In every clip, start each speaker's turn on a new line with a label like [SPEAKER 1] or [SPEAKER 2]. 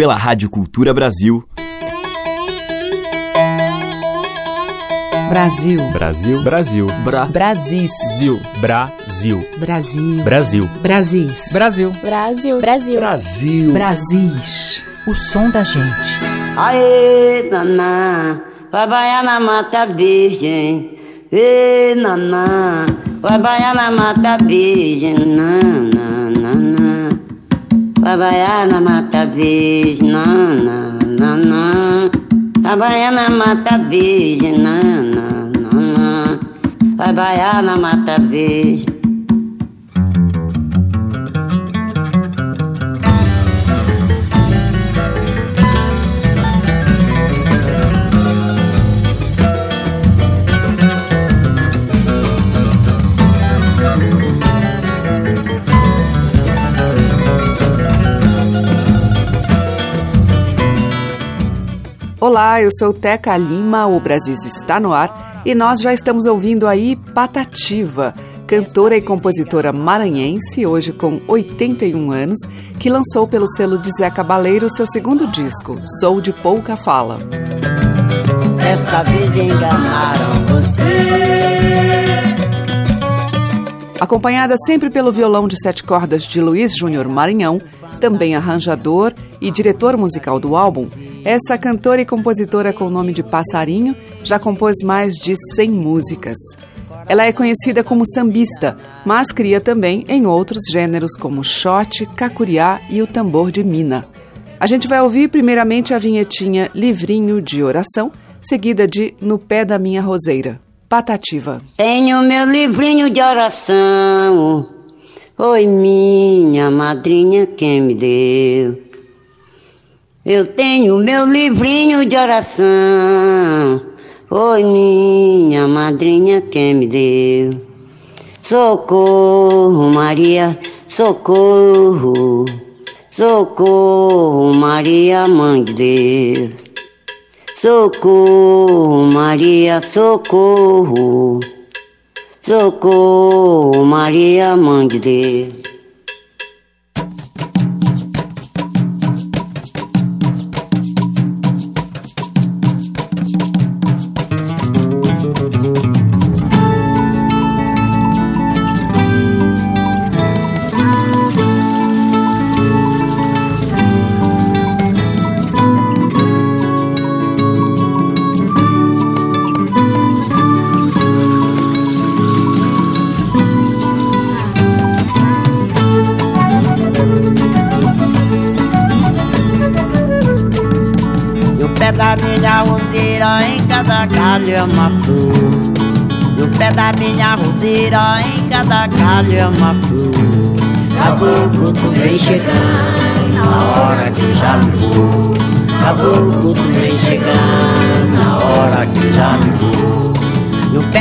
[SPEAKER 1] pela Rádio Cultura Brasil.
[SPEAKER 2] Brasil.
[SPEAKER 3] Brasil.
[SPEAKER 4] Brasil.
[SPEAKER 2] Bra. Brasis.
[SPEAKER 4] Zil. Brasil.
[SPEAKER 2] Brasil.
[SPEAKER 4] Brasil.
[SPEAKER 2] Brasis.
[SPEAKER 4] Brasil.
[SPEAKER 5] Brasil. Brasil.
[SPEAKER 6] Brasil.
[SPEAKER 2] Brasis. O som da gente.
[SPEAKER 7] Aê, naná, vai baiar na mata virgem. Ê, naná, vai baiar na mata virgem. Naná, baiar na mata virgem. Naná, naná, vai baiar na mata virgem. Naná, naná, vai baiar na mata virgem.
[SPEAKER 2] Olá, eu sou Teca Lima, o Brasil está no ar e nós já estamos ouvindo aí Patativa, cantora e compositora maranhense, hoje com 81 anos, que lançou pelo selo de Zé Cabaleiro seu segundo disco, Sou de Pouca Fala.
[SPEAKER 7] Esta vez enganaram você.
[SPEAKER 2] Acompanhada sempre pelo violão de sete cordas de Luiz Júnior Maranhão, também arranjador e diretor musical do álbum, essa cantora e compositora com o nome de Passarinho já compôs mais de 100 músicas. Ela é conhecida como sambista, mas cria também em outros gêneros como shot, cacuriá e o tambor de mina. A gente vai ouvir primeiramente a vinhetinha Livrinho de Oração, seguida de No Pé da Minha Roseira. Patativa.
[SPEAKER 7] Tenho meu livrinho de oração. Oi, minha madrinha, quem me deu? Eu tenho meu livrinho de oração. Oi, minha madrinha, quem me deu? Socorro, Maria, socorro. Socorro, Maria, mãe de Deus. Socorro, Maria, socorro. Socorro, Maria, mãe de Deus.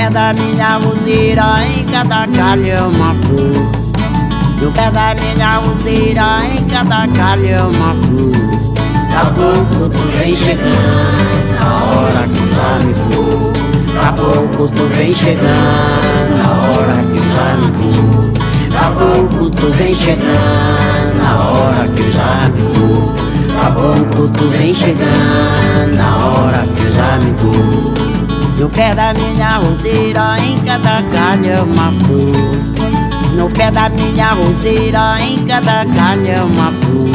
[SPEAKER 8] Pé da minha roseira, em cada galho é uma flor. No pé da minha roseira, em cada galho é uma flor. Caboclo, tu vem chegando, na hora que já me vou. Caboclo, tu vem chegando, na hora que já me vou. Caboclo, tu vem chegando, na hora que já me vou. Caboclo, tu vem chegando, na hora que já me vou. No pé da minha roseira, em cada galho é uma flor. No pé da minha roseira, em cada galho é uma flor.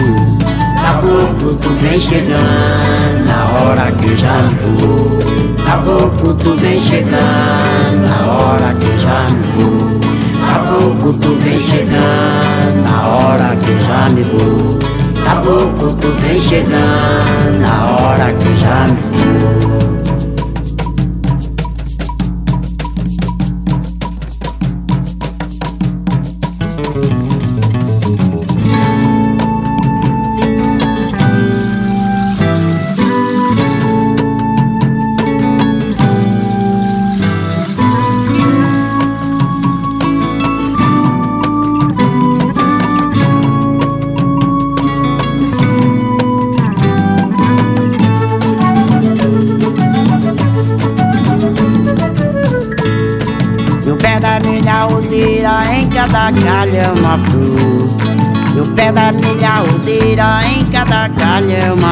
[SPEAKER 8] Caboclo, tu vem chegando, na hora que já me vou. Caboclo, tu vem chegando, na hora que já me vou. Caboclo, tu vem chegando, na hora que já me vou. Caboclo, tu vem chegando, na hora que já me vou.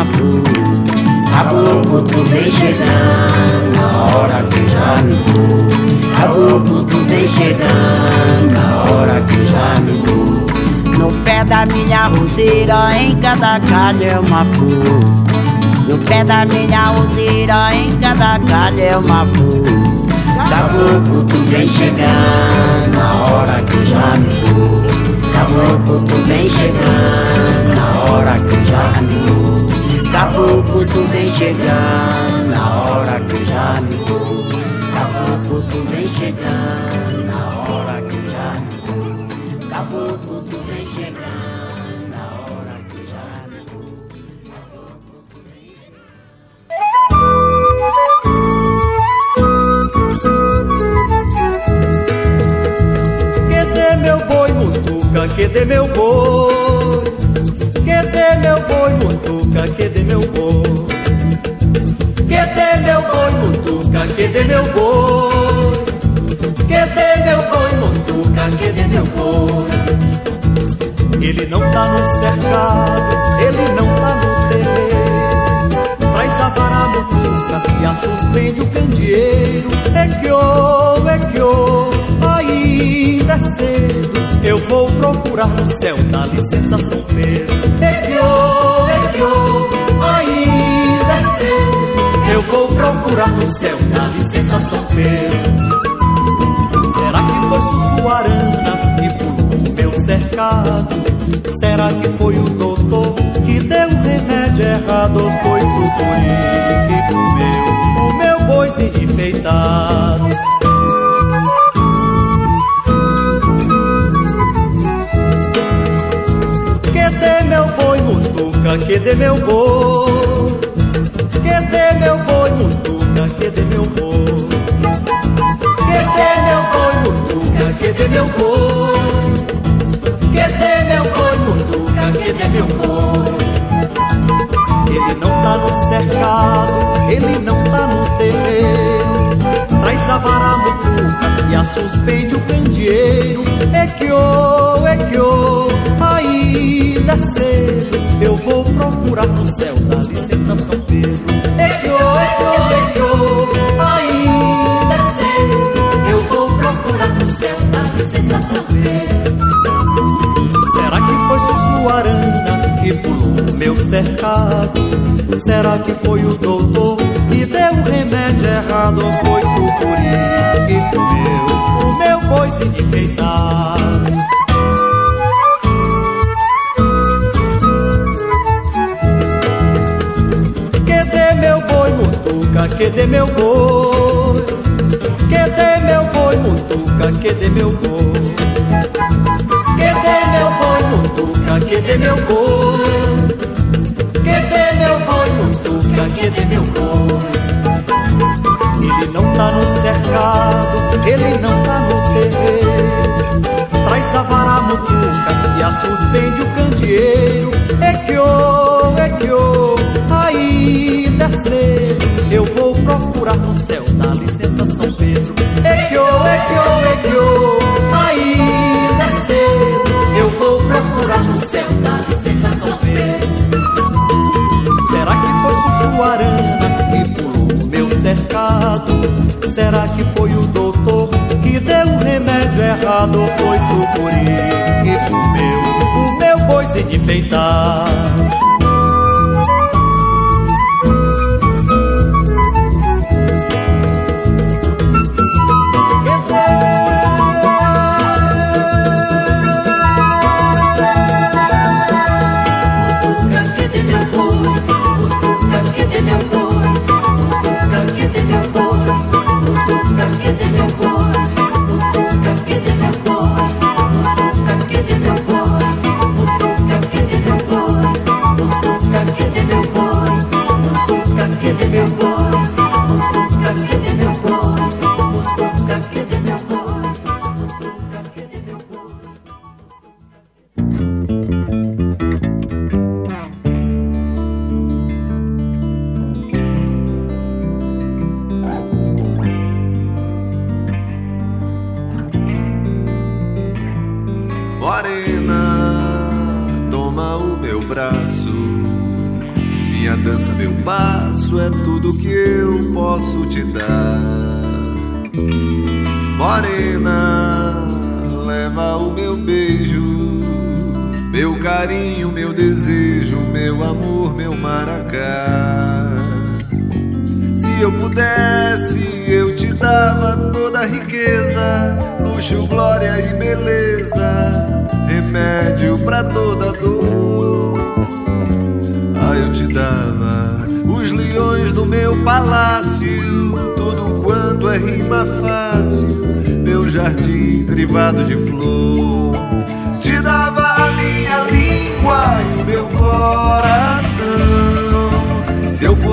[SPEAKER 8] Flor. Caboclo, tu vem chegando na hora que já me vou. Caboclo, tu vem chegando na hora que já me vou. No pé da minha roseira, em cada galho é uma flor. No pé da minha roseira, em cada galho é uma flor. Caboclo, tu vem chegando na hora que já me vou. Caboclo, tu vem chegando na hora que já me vou. Caboclo, tu vem chegando na hora que já me vou. Caboclo, tu vem chegando na hora que já me vou. Caboclo, tu vem chegando na hora que já me vou. Vem
[SPEAKER 3] Que dê meu boi, mutuca, que dê meu boi. Que dê meu boi, mutuca, que dê meu boi. Que dê meu boi, mutuca, que dê meu boi. Que dê meu boi, mutuca, que dê meu boi. Ele não tá no cercado, ele não tá no terreiro. Traz a vara mutuca e a suspende o candeeiro. É que ô, é que ô, ainda procurar no céu da licença São Pedro. É que ô, é que ô, ainda é cedo. Eu vou procurar no céu da licença São Pedro. Será que foi Sussuarana que pulou o meu cercado? Será que foi o doutor que deu o remédio errado? Ou foi Sucuri que comeu o meu boizinho enfeitado? Mutuca, que dê meu boi. Que dê meu boi, mutuca, que dê meu boi. Que dê meu boi, mutuca, que dê meu boi. Que dê meu boi, mutuca, que dê meu boi. Ele não tá no cercado, ele não tá no terreiro. Traz a vara mutuca e a suspende o candeeiro. É que ô, é que ô, procurar no céu da licença São Pedro É que ô, é que ô, é que ô, ainda é Eu vou procurar no céu da licença São Pedro Será que foi Sussuarana que pulou o meu cercado? Será que foi o doutor que deu o remédio errado? Ou foi Sucuri que comeu o meu enfeitado? Que mutuca, que dê meu boi Que dê meu boi, mutuca, que dê meu boi. Que dê meu boi, mutuca, que dê meu boi. Que dê meu boi, mutuca, que dê meu boi. Ele não tá no cercado, ele não tá no terreiro. Traz a vara mutuca e a suspende o candeeiro. É que ô, é que ô, ainda é cedo Eu vou procurar no céu da licença São Pedro É que ô, é que ô, é que ô, ainda é cedo Eu vou procurar no céu da licença São Pedro Será que foi Sussuarana que pulou meu cercado? Será que foi o doutor que deu o remédio errado? Ou foi Sucuri que comeu o meu boizinho enfeitado?
[SPEAKER 5] Mutuca,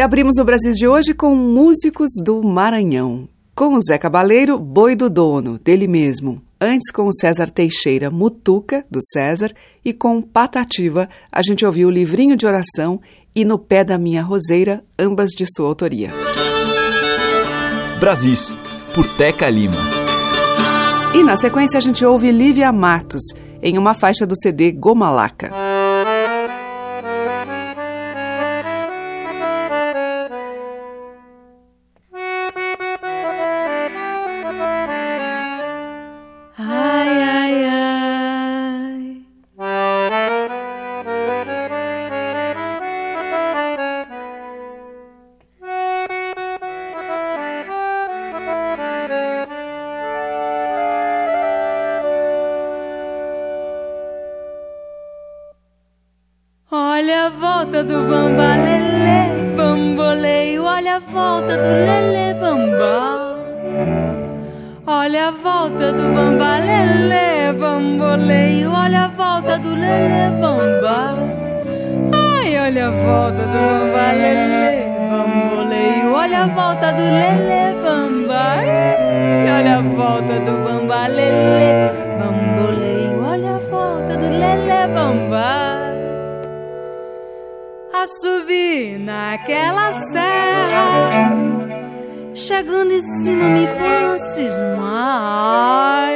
[SPEAKER 2] E
[SPEAKER 6] abrimos o Brasil de hoje com músicos do Maranhão. Com o Zé Cabaleiro, Boi do Dono, dele mesmo. Antes com o César Teixeira, Mutuca, do César. E com Patativa, a gente ouviu o Livrinho de Oração e No Pé da Minha Roseira, ambas de sua autoria.
[SPEAKER 1] Brasis, por Teca Lima.
[SPEAKER 6] E na sequência a gente ouve Lívia Matos, em uma faixa do CD Gomalaca. Olha a volta do bambalelê, bamboleio. Olha a volta do lelê, bambá. Olha a volta do bambalelê, bamboleio. Olha a volta do lelê, bambá. Ai, olha a volta do bambalelê, bamboleio. Olha a volta do lelê, bambá. Ai, olha a volta do bambalelê, bamboleio. Olha a volta do lelê, bambá. A subir
[SPEAKER 9] naquela serra, chegando em cima me põe a cismar.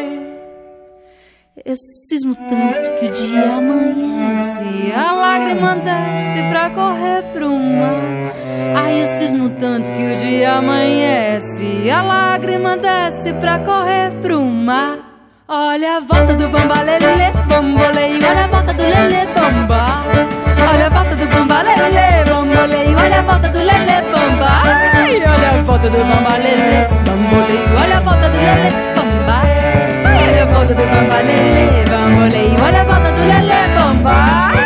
[SPEAKER 6] Eu cismo tanto que o dia amanhece, a lágrima desce pra correr pro mar. Ai, eu cismo tanto que o dia amanhece, a lágrima desce pra correr pro mar. Olha a volta do bambalelê, bombolei, olha a volta do lelê, bamba. Olha a volta do bamba lelê, bambolei, olha a volta do lelê, bamba. Ai, olha a volta do bamba lelê, bambolei, olha a volta do lelê, bamba. Ai, olha a volta do bamba lelê, bambolei, olha a volta do lelê, bamba.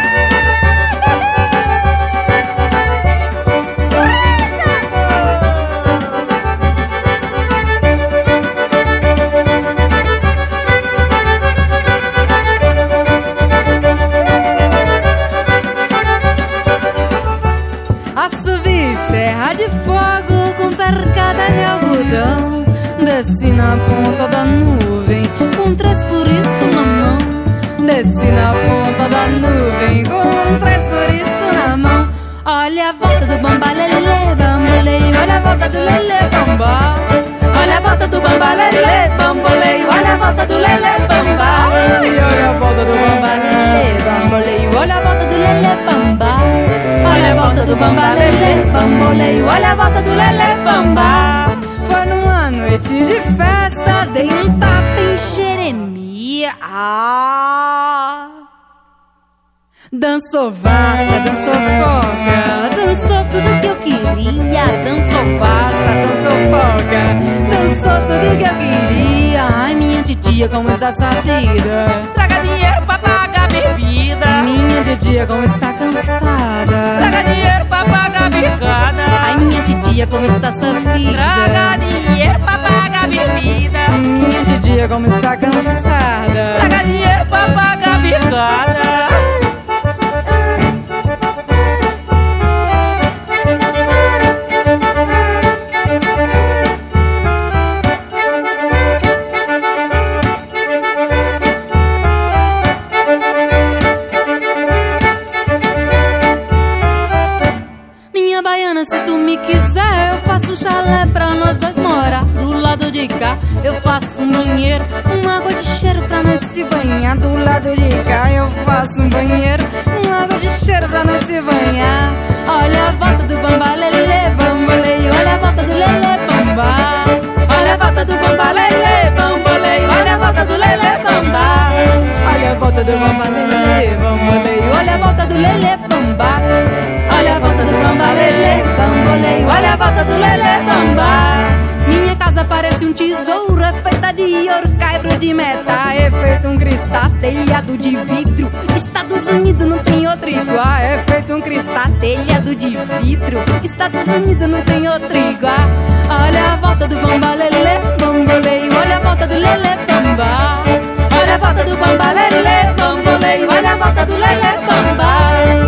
[SPEAKER 6] Desci na ponta da nuvem com três curiscos na mão. Desci na ponta da nuvem com três curiscos na mão. Olha a volta do bamba lelê, bambolei. Olha a volta do lelê, bamba. Olha a volta do bamba lelê, bambolei. Olha a volta do lelê, bamba. Olha a volta do bamba lelê, bambolei. Olha a volta do lelê, bamba. Olha a volta do bamba lelê, bambolei. Olha a volta do lelê, bamba. Noite de festa, dei um tapa em Jeremias. Ah! Dançou valsa, dançou polka, dançou tudo que eu queria. Dançou valsa, dançou polka, dançou tudo que eu queria. Ai, minha titia, como está essa vida?
[SPEAKER 10] Traga dinheiro pra pagar bebida.
[SPEAKER 6] Minha titia, como está cansada?
[SPEAKER 10] Traga dinheiro pra pagar bicada.
[SPEAKER 6] Ai, minha titia, como está essa vida?
[SPEAKER 10] Traga dinheiro pra pagar bebida.
[SPEAKER 6] Minha titia, como está cansada?
[SPEAKER 10] Traga dinheiro pra pagar bicada.
[SPEAKER 6] Faço um chalé pra nós dois morar do lado de cá. Eu faço um banheiro, uma água de cheiro pra nós se banhar. Do lado de cá, eu faço um banheiro, uma água de cheiro pra nós se banhar. Olha a volta do bamba lelê, bambolei, olha a volta do lelê, bamba. Olha a volta do bamba lelê, bambolei, olha a volta do lelê, bamba. Olha a volta do bamba lelê, bambolei, olha a volta do lelê, bamba. Olha parece um tesouro, é feita de ouro, caibro de meta, é feito um cristal telhado de vidro. Estados Unidos não tem outro igual, é feito um cristal telhado de vidro. Estados Unidos não tem outro igual. Olha a volta do bamba lelê, bambolei, olha a volta do lelê, bamba. Olha a volta do bamba lelê, bambolei, olha a volta do lelê, bamba.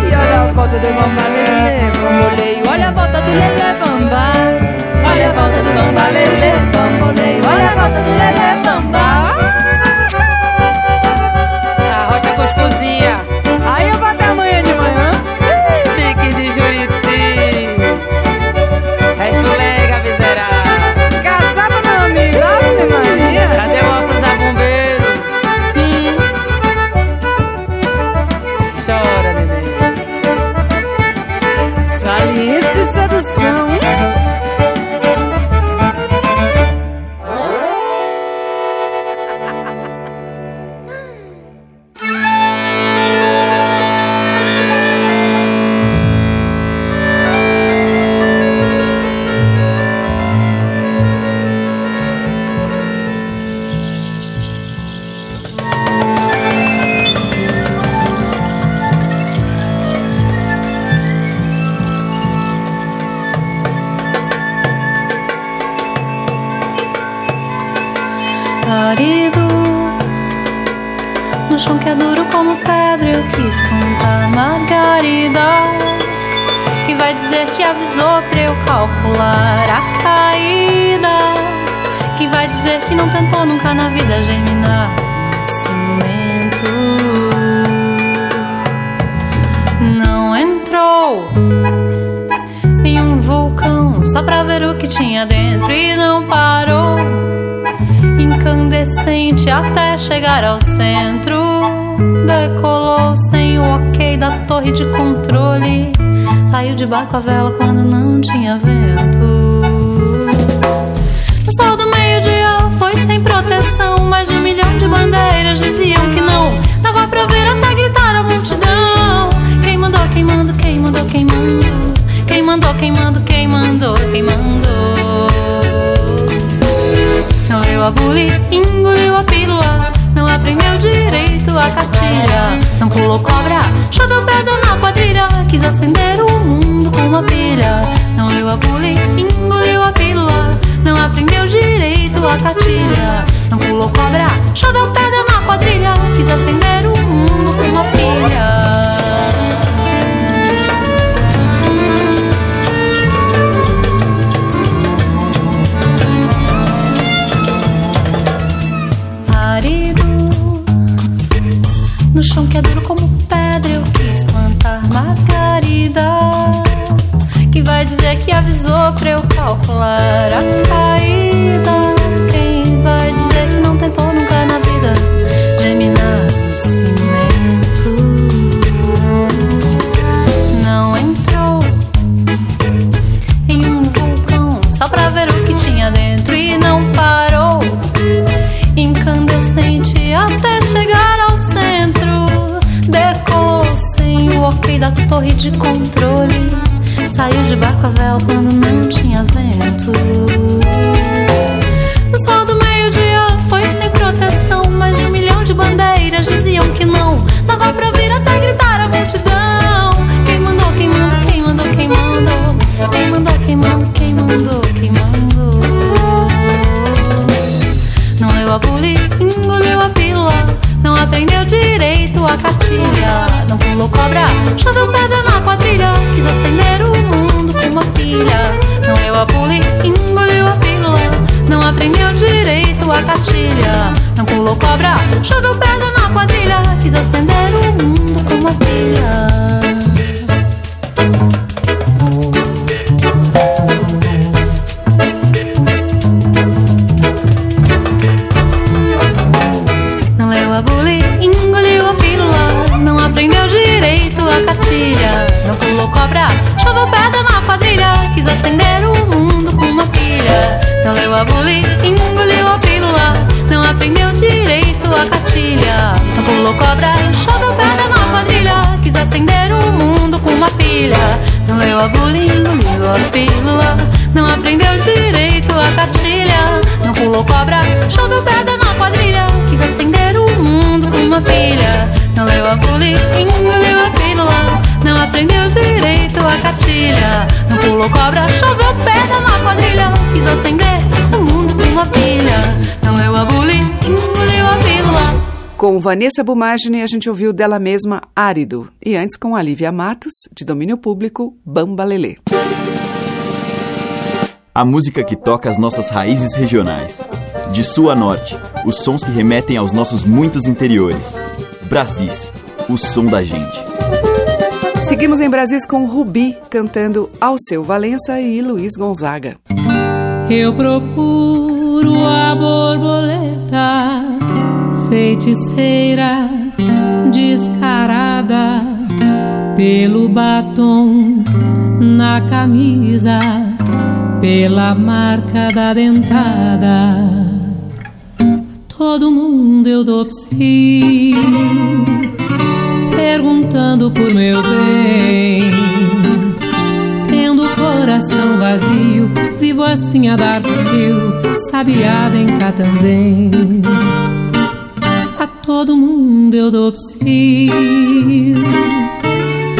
[SPEAKER 6] E olha a volta do bamba lelê, bambolei, olha a volta do lelê, bamba. Olha a volta do bamba lelê, bambolei, olha a volta do lelê, bamba.
[SPEAKER 10] A
[SPEAKER 11] caída. Que vai dizer que não tentou nunca na vida germinar no cimento. Não entrou em um vulcão só pra ver o que tinha dentro e não parou incandescente até chegar ao centro. Decolou sem o ok da torre de controle. Saiu de barco a vela quando não tinha vento. O sol do meio-dia foi sem proteção. Mais de um milhão de bandeiras diziam que não. Dava pra ver até gritar a multidão. Quem mandou, quem mandou, quem mandou, quem mandou? Quem mandou, quem mandou, quem mandou, quem mandou? Não leu a bule, engoliu a pílula. Não aprendeu direito a cartilha. Não pulou cobra, choveu pedra na quadrilha. Quis acender o mundo com uma pilha. Não leu a bule, engoliu a pílula. Não aprendeu direito a cartilha. Não pulou cobra, choveu pedra na quadrilha. Quis acender o mundo com uma pilha. No chão que é duro como pedra Eu quis plantar margarida Que vai dizer que avisou pra eu calcular a caída. Quem vai dizer que não tentou nunca na vida Geminar no cimento de controle. Saiu de barco a vela quando Com
[SPEAKER 2] Vanessa Bumagine, a gente ouviu dela mesma Árido. E antes com a Lívia Matos, de domínio público, Bamba Lelê.
[SPEAKER 1] A música que toca as nossas raízes regionais. De sul a norte, os sons que remetem aos nossos muitos interiores. Brasis, o som da gente.
[SPEAKER 2] Seguimos em Brasis com Rubi cantando Alceu Valença e Luiz Gonzaga.
[SPEAKER 12] Eu procuro a borboleta, feiticeira, descarada, pelo batom na camisa, pela marca da dentada. Todo mundo eu dou psi, perguntando por meu bem. Tendo o coração vazio, vivo assim a dar fio, sabiá vem cá também. A todo mundo eu dou psi,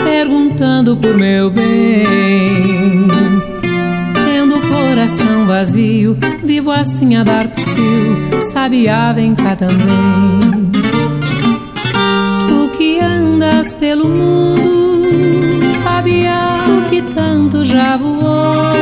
[SPEAKER 12] perguntando por meu bem. Tendo o coração vazio, vivo assim a dar psiu, sabiá vem cá também. Tu que andas pelo mundo, sabiá, tu que tanto já voou,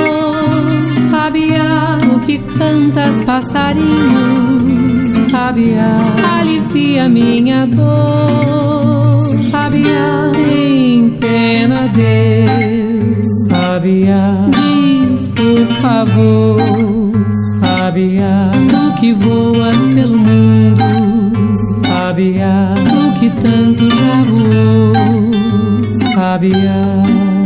[SPEAKER 12] sabiá, que cantas passarinhos, sabiá, alivia minha dor, sabiá, tem pena Deus, sabiá, diz por favor, sabiá, tu que voas pelo mundo, sabiá, tu que tanto já voou, sabiá.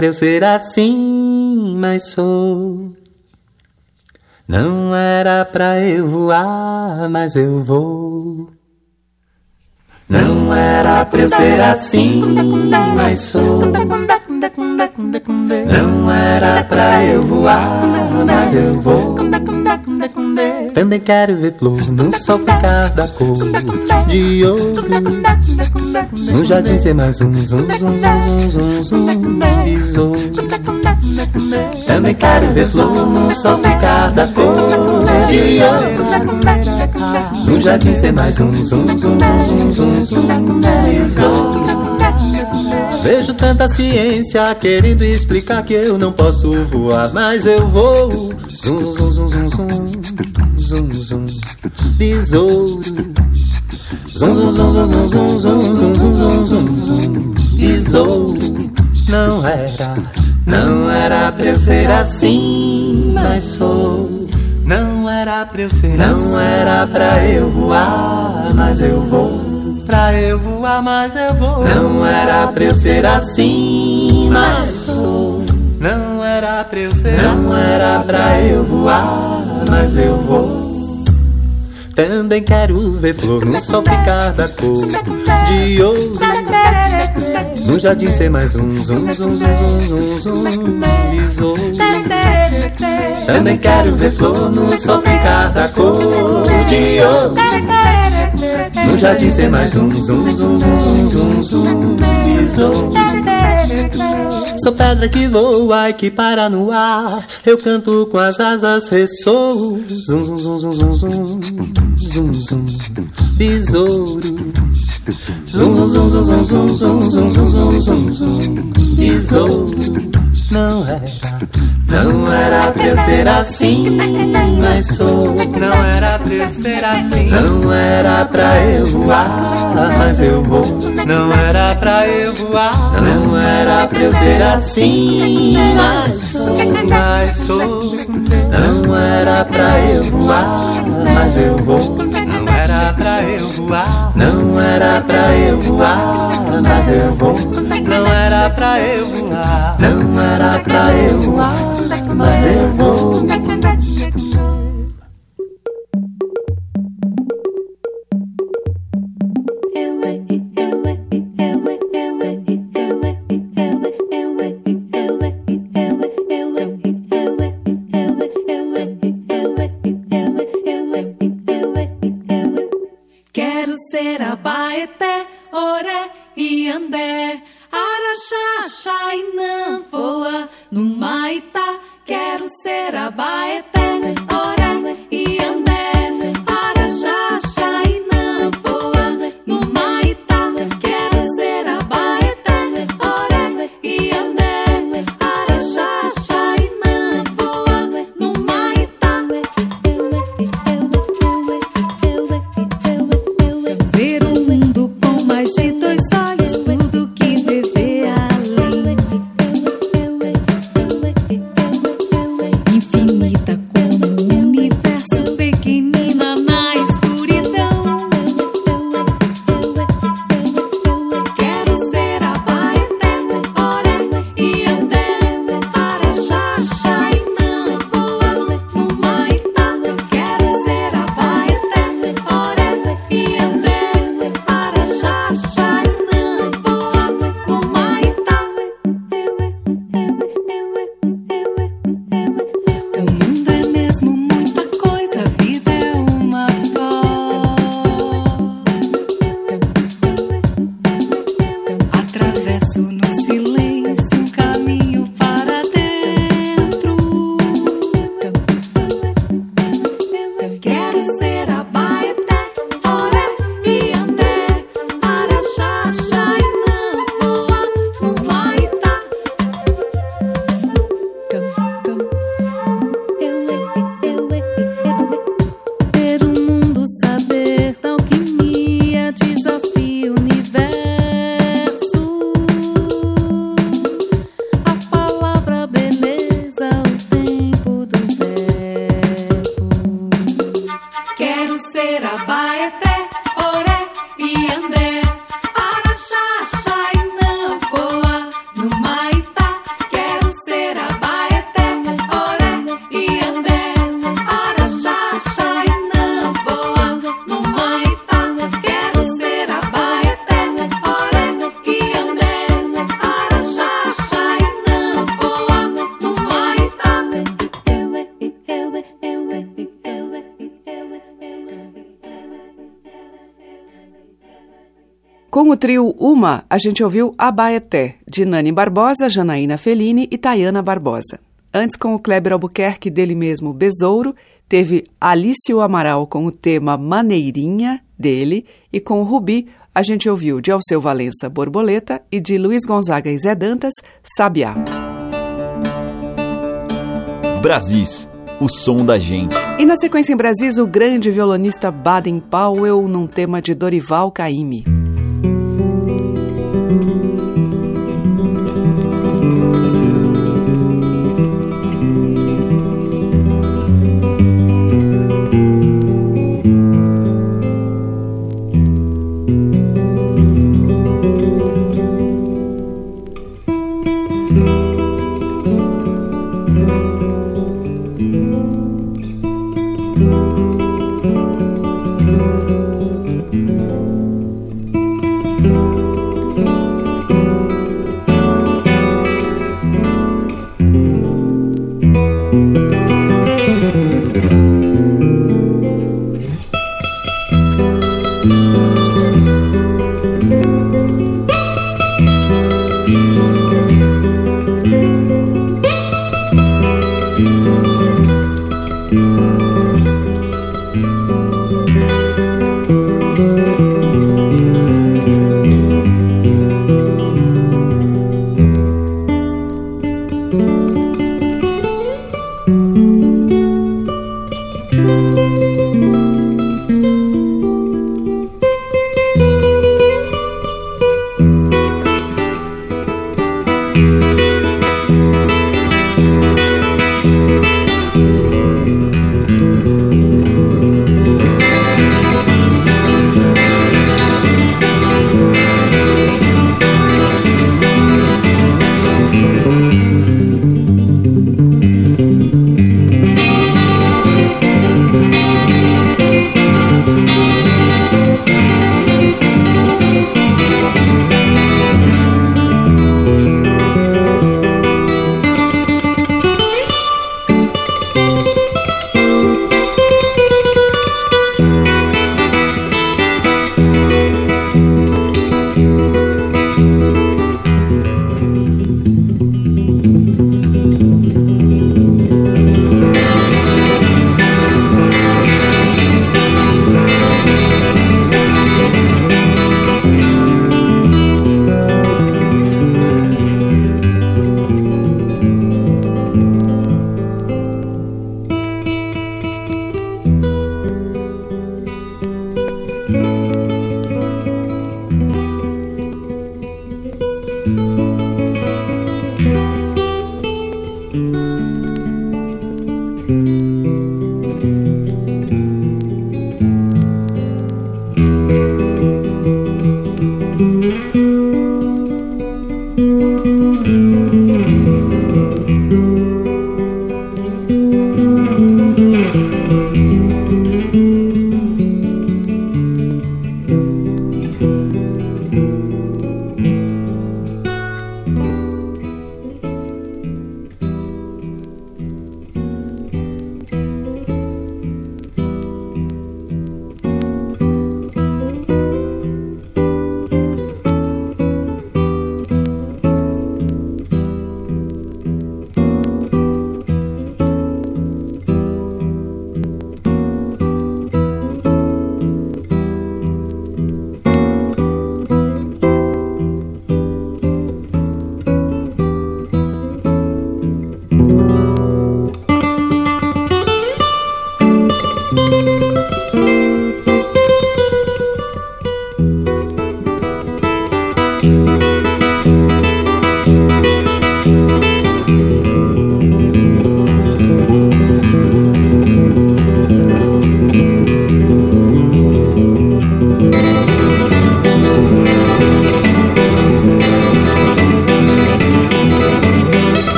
[SPEAKER 13] Pra eu ser assim, mas sou. Não era pra eu voar, mas eu vou. Não era pra eu ser assim, mas sou. Não era pra eu voar, mas eu vou. Também quero ver flor no sol ficar da cor de ouro. No jardim ser mais um zum zum zum zum zum zum besouro. Também quero ver flor no sol ficar da cor de ouro. No jardim ser mais um zum zum zum zum zum. Vejo tanta ciência querendo explicar que eu não posso voar, mas eu vou. Zum, zum, zum, zum, zum, zum, zum, besouro. Zum, zum, zum, zum, zum, zum, zum, zum, zum, zum, besouro. Não era, não era pra eu ser assim, mas sou. Não era pra eu ser Não era pra eu voar, mas eu vou. Pra eu voar, mas eu vou. Não era pra eu ser assim, mas sou. Não era pra eu ser Não era pra eu voar, mas eu vou. Também quero ver flor no sol ficar da cor de ouro. No jardim ser mais um zum zum zum zum zum zum besouro. Também quero ver flor no sol ficar da cor de ouro. No jardim ser mais um zum zum zum zum zum zum besouro. Sou pedra que voa e que para no ar. Eu canto com as asas, ressoo. Zum zum zum zum zum zum zum zum besouro. Zum zum zum zum zum zum zum zum zum zum besouro. Não era, não era pra eu ser assim, mas sou. Não era pra eu ser assim. Não era pra eu voar, mas eu vou. Não era pra eu voar. Não era pra eu ser assim, mas sou. Mas sou. Não era pra eu voar, mas eu vou. Não era pra eu voar. Não era pra eu voar, mas eu vou. Não era pra eu voar. Não era pra eu voar, mas eu vou.
[SPEAKER 14] Quero ser a Baeté, Oré e Andé, Araxá, Xá e Nanfoa, no Maitá. Quero ser a Baeté,
[SPEAKER 2] trio Uma, a gente ouviu Abaeté, de Nani Barbosa, Janaína Fellini e Tayana Barbosa. Antes, com o Kleber Albuquerque, dele mesmo Besouro, teve Alício Amaral com o tema Maneirinha, dele, e com o Rubi, a gente ouviu de Alceu Valença Borboleta e de Luiz Gonzaga e Zé Dantas, Sabiá.
[SPEAKER 1] Brasis, o som da gente.
[SPEAKER 2] E na sequência em Brasis, o grande violonista Baden Powell num tema de Dorival Caymmi.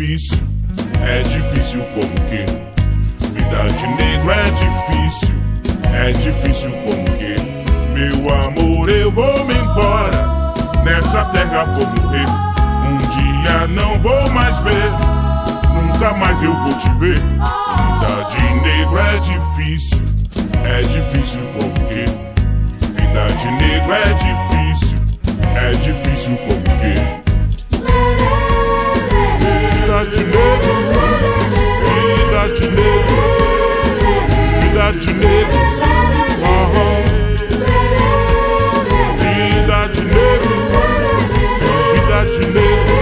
[SPEAKER 15] Difícil, é difícil como que? Vida de negro é difícil, é difícil como que? Meu amor, eu vou me embora, nessa terra vou morrer. Um dia não vou mais ver, nunca mais eu vou te ver. Vida de negro é difícil, é difícil como que? Vida de negro é difícil, é difícil como que? De negro. Vida de negro, vida de negro,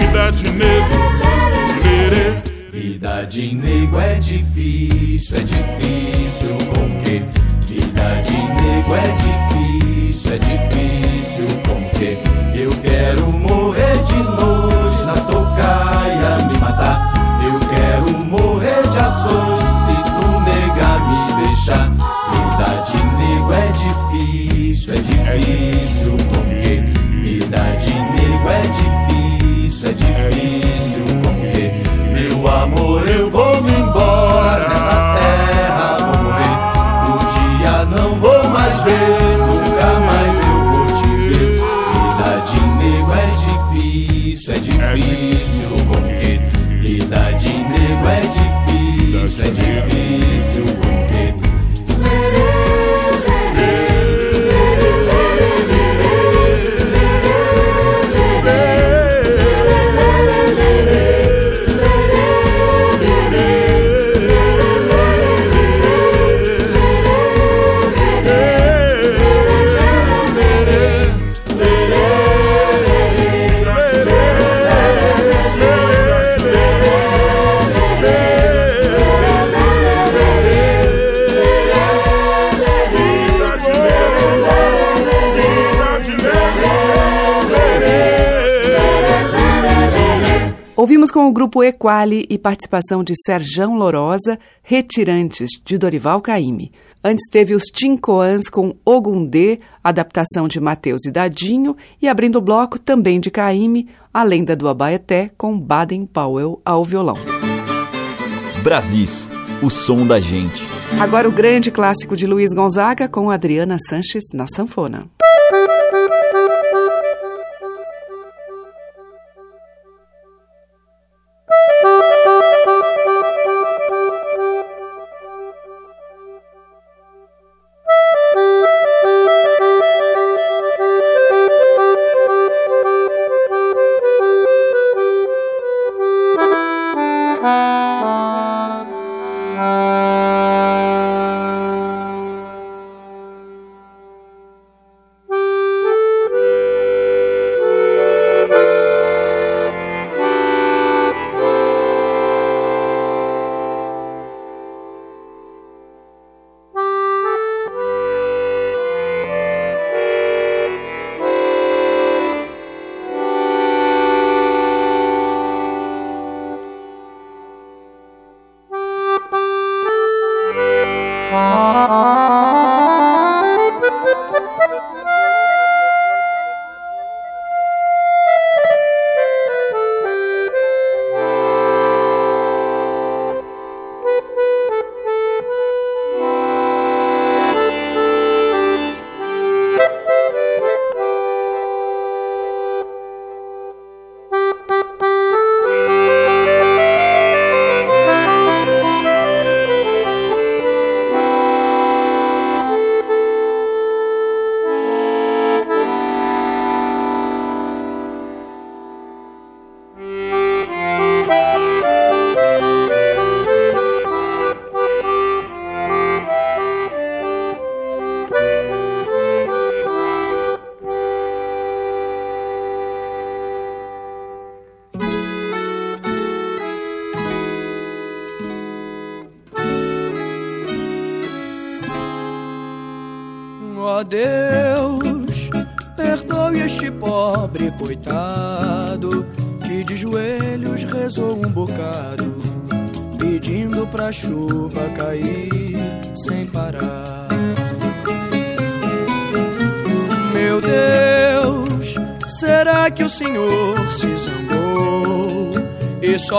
[SPEAKER 15] vida de negro. Vida de
[SPEAKER 16] nego é difícil, é difícil com que? Vida de nego é difícil, é difícil com que? Eu quero morrer de noite nego é difícil, é difícil com que? Vida de nego é difícil, é difícil com que? Meu amor, eu vou me embora nessa terra, vou morrer. Um dia não vou mais ver, nunca mais eu vou te ver. Vida de nego é difícil, é difícil com que? Vida de nego é difícil, é difícil com
[SPEAKER 2] Ouvimos com o grupo Equali e participação de Serjão Lorosa, Retirantes, de Dorival Caymmi. Antes teve os Tincoãs com Ogundê, adaptação de Mateus e Dadinho, e abrindo o bloco também de Caymmi, a lenda do Abaeté, com Baden Powell ao violão.
[SPEAKER 1] Brasis, o som da gente.
[SPEAKER 2] Agora o grande clássico de Luiz Gonzaga com Adriana Sanches na sanfona.
[SPEAKER 17] Música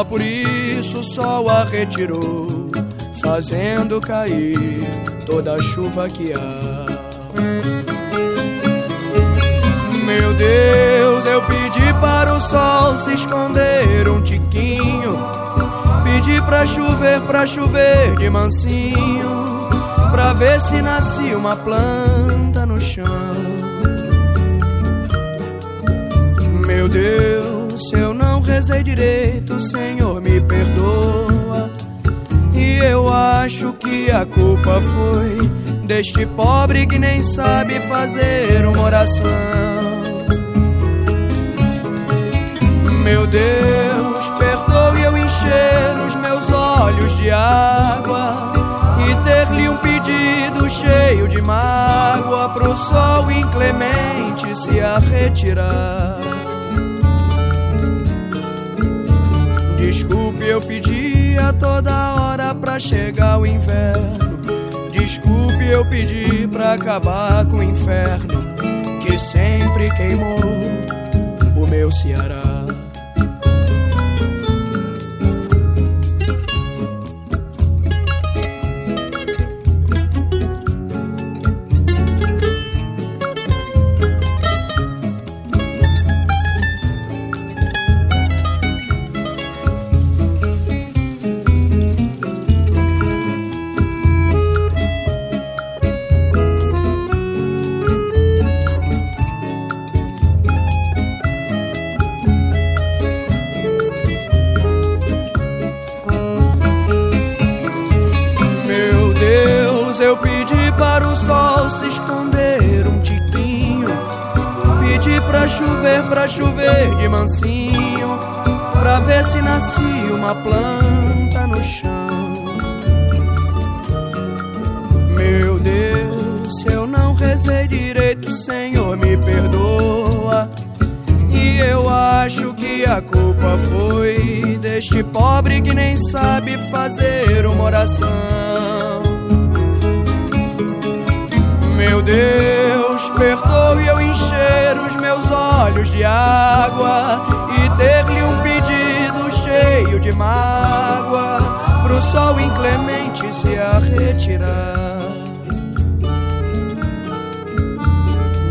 [SPEAKER 17] por isso o sol a retirou, fazendo cair toda a chuva que há? Meu Deus, eu pedi para o sol se esconder um tiquinho. Pedi pra chover, pra chover de mansinho. Pra ver se nascia uma planta no chão. Meu Deus, eu não rezei direito, Senhor, me perdoa. E eu acho que a culpa foi deste pobre que nem sabe fazer uma oração. Meu Deus, perdoe eu encher os meus olhos de água e ter-lhe um pedido cheio de mágoa pro sol inclemente se a retirar. Desculpe, eu pedi a toda hora pra chegar o inverno. Desculpe, eu pedi pra acabar com o inferno que sempre queimou o meu Ceará. Chover, de mansinho. Pra ver se nascia uma planta no chão. Meu Deus, se eu não rezei direito, Senhor, me perdoa. E eu acho que a culpa foi deste pobre que nem sabe fazer uma oração. Meu Deus, de água e ter-lhe um pedido cheio de mágoa pro sol inclemente se a retirar.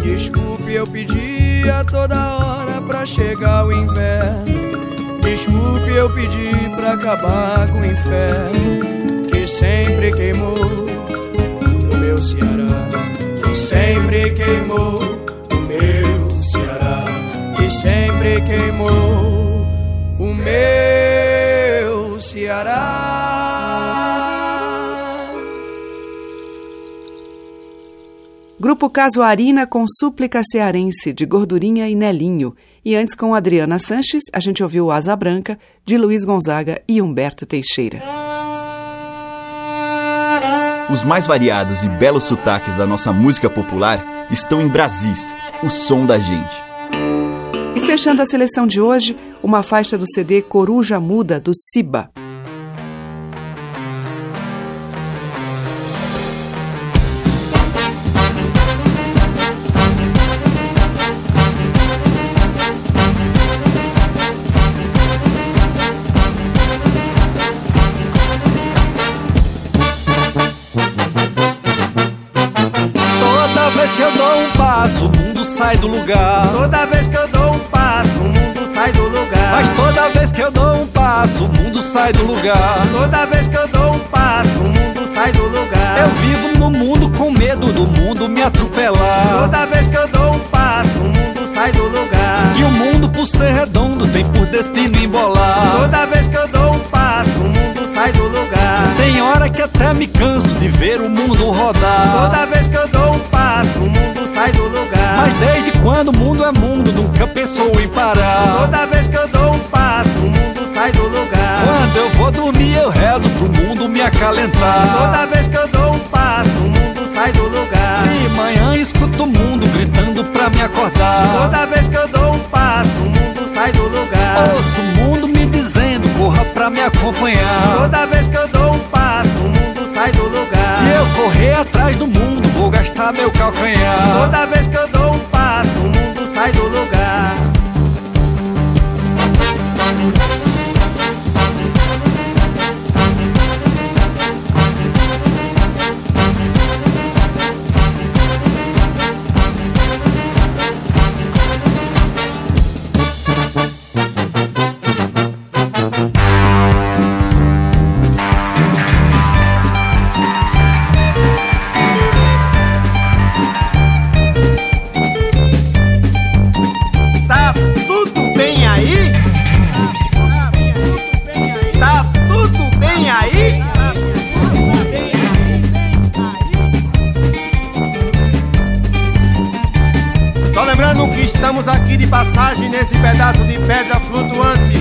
[SPEAKER 17] Desculpe, eu pedi a toda hora pra chegar o inverno. Desculpe, eu pedi pra acabar com o inferno que sempre queimou o meu Ceará. Que sempre queimou sempre queimou o meu Ceará.
[SPEAKER 2] Grupo Casuarina com Súplica Cearense, de Gordurinha e Nelinho. E antes, com Adriana Sanches, a gente ouviu Asa Branca, de Luiz Gonzaga e Humberto Teixeira.
[SPEAKER 1] Os mais variados e belos sotaques da nossa música popular estão em Brasis, o som da gente.
[SPEAKER 2] Fechando a seleção de hoje, uma faixa do CD Coruja Muda, do Siba.
[SPEAKER 18] Toda sai do lugar.
[SPEAKER 3] Toda vez que eu dou um passo, o mundo sai do lugar.
[SPEAKER 18] Eu vivo no mundo com medo do mundo me atropelar.
[SPEAKER 3] Toda vez que eu dou um passo, o mundo sai do lugar.
[SPEAKER 18] E o mundo, por ser redondo, tem por destino embolar.
[SPEAKER 3] Toda vez que eu dou um passo, o mundo sai do lugar.
[SPEAKER 18] Tem hora que até me canso de ver o mundo rodar.
[SPEAKER 3] Toda vez que eu dou um passo, o mundo sai do lugar.
[SPEAKER 18] Mas desde quando o mundo é mundo, nunca pensou em parar.
[SPEAKER 3] Toda vez que eu dou um
[SPEAKER 18] vou dormir, eu rezo pro mundo me acalentar.
[SPEAKER 3] Toda vez que eu dou um passo, o mundo sai do lugar.
[SPEAKER 18] De manhã escuto o mundo gritando pra me acordar.
[SPEAKER 3] Toda vez que eu dou um passo, o mundo sai do lugar.
[SPEAKER 18] Ouço o mundo me dizendo, corra pra me acompanhar.
[SPEAKER 3] Toda vez que eu dou um passo, o mundo sai do lugar.
[SPEAKER 18] Se eu correr atrás do mundo, vou gastar meu calcanhar.
[SPEAKER 3] Toda vez que eu dou um passo, o mundo sai do lugar. Estamos aqui de passagem nesse pedaço de pedra flutuante.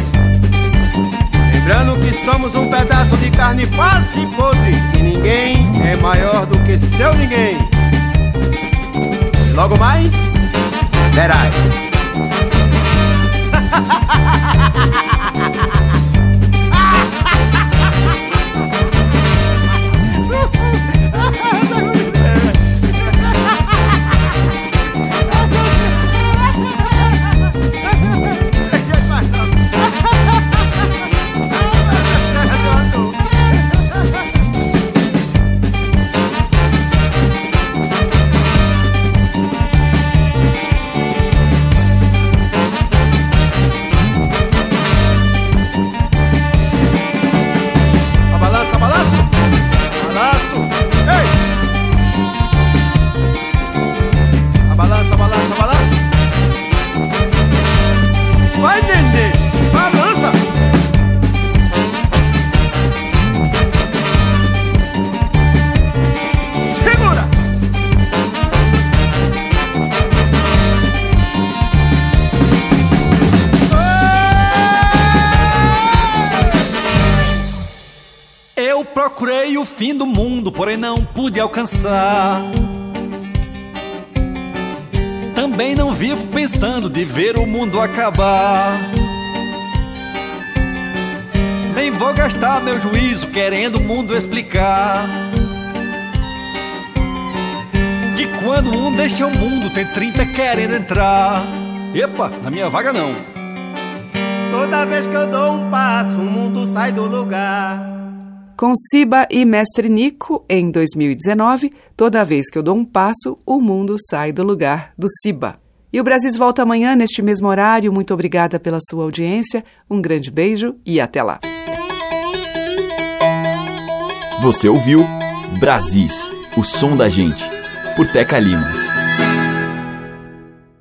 [SPEAKER 3] Lembrando que somos um pedaço de carne quase podre e ninguém é maior do que seu ninguém. E logo mais, verás.
[SPEAKER 18] alcançar. Também não vivo pensando de ver o mundo acabar. Nem vou gastar meu juízo querendo o mundo explicar. Que quando um deixa o mundo, tem 30 querendo entrar. Epa, na minha vaga não.
[SPEAKER 3] Toda vez que eu dou um passo, o mundo sai do lugar.
[SPEAKER 2] Com Siba e Mestre Nico, em 2019, toda vez que eu dou um passo, o mundo sai do lugar do Siba. E o Brasis volta amanhã neste mesmo horário. Muito obrigada pela sua audiência. Um grande beijo e até lá.
[SPEAKER 1] Você ouviu Brasis, o som da gente, por Teca Lima.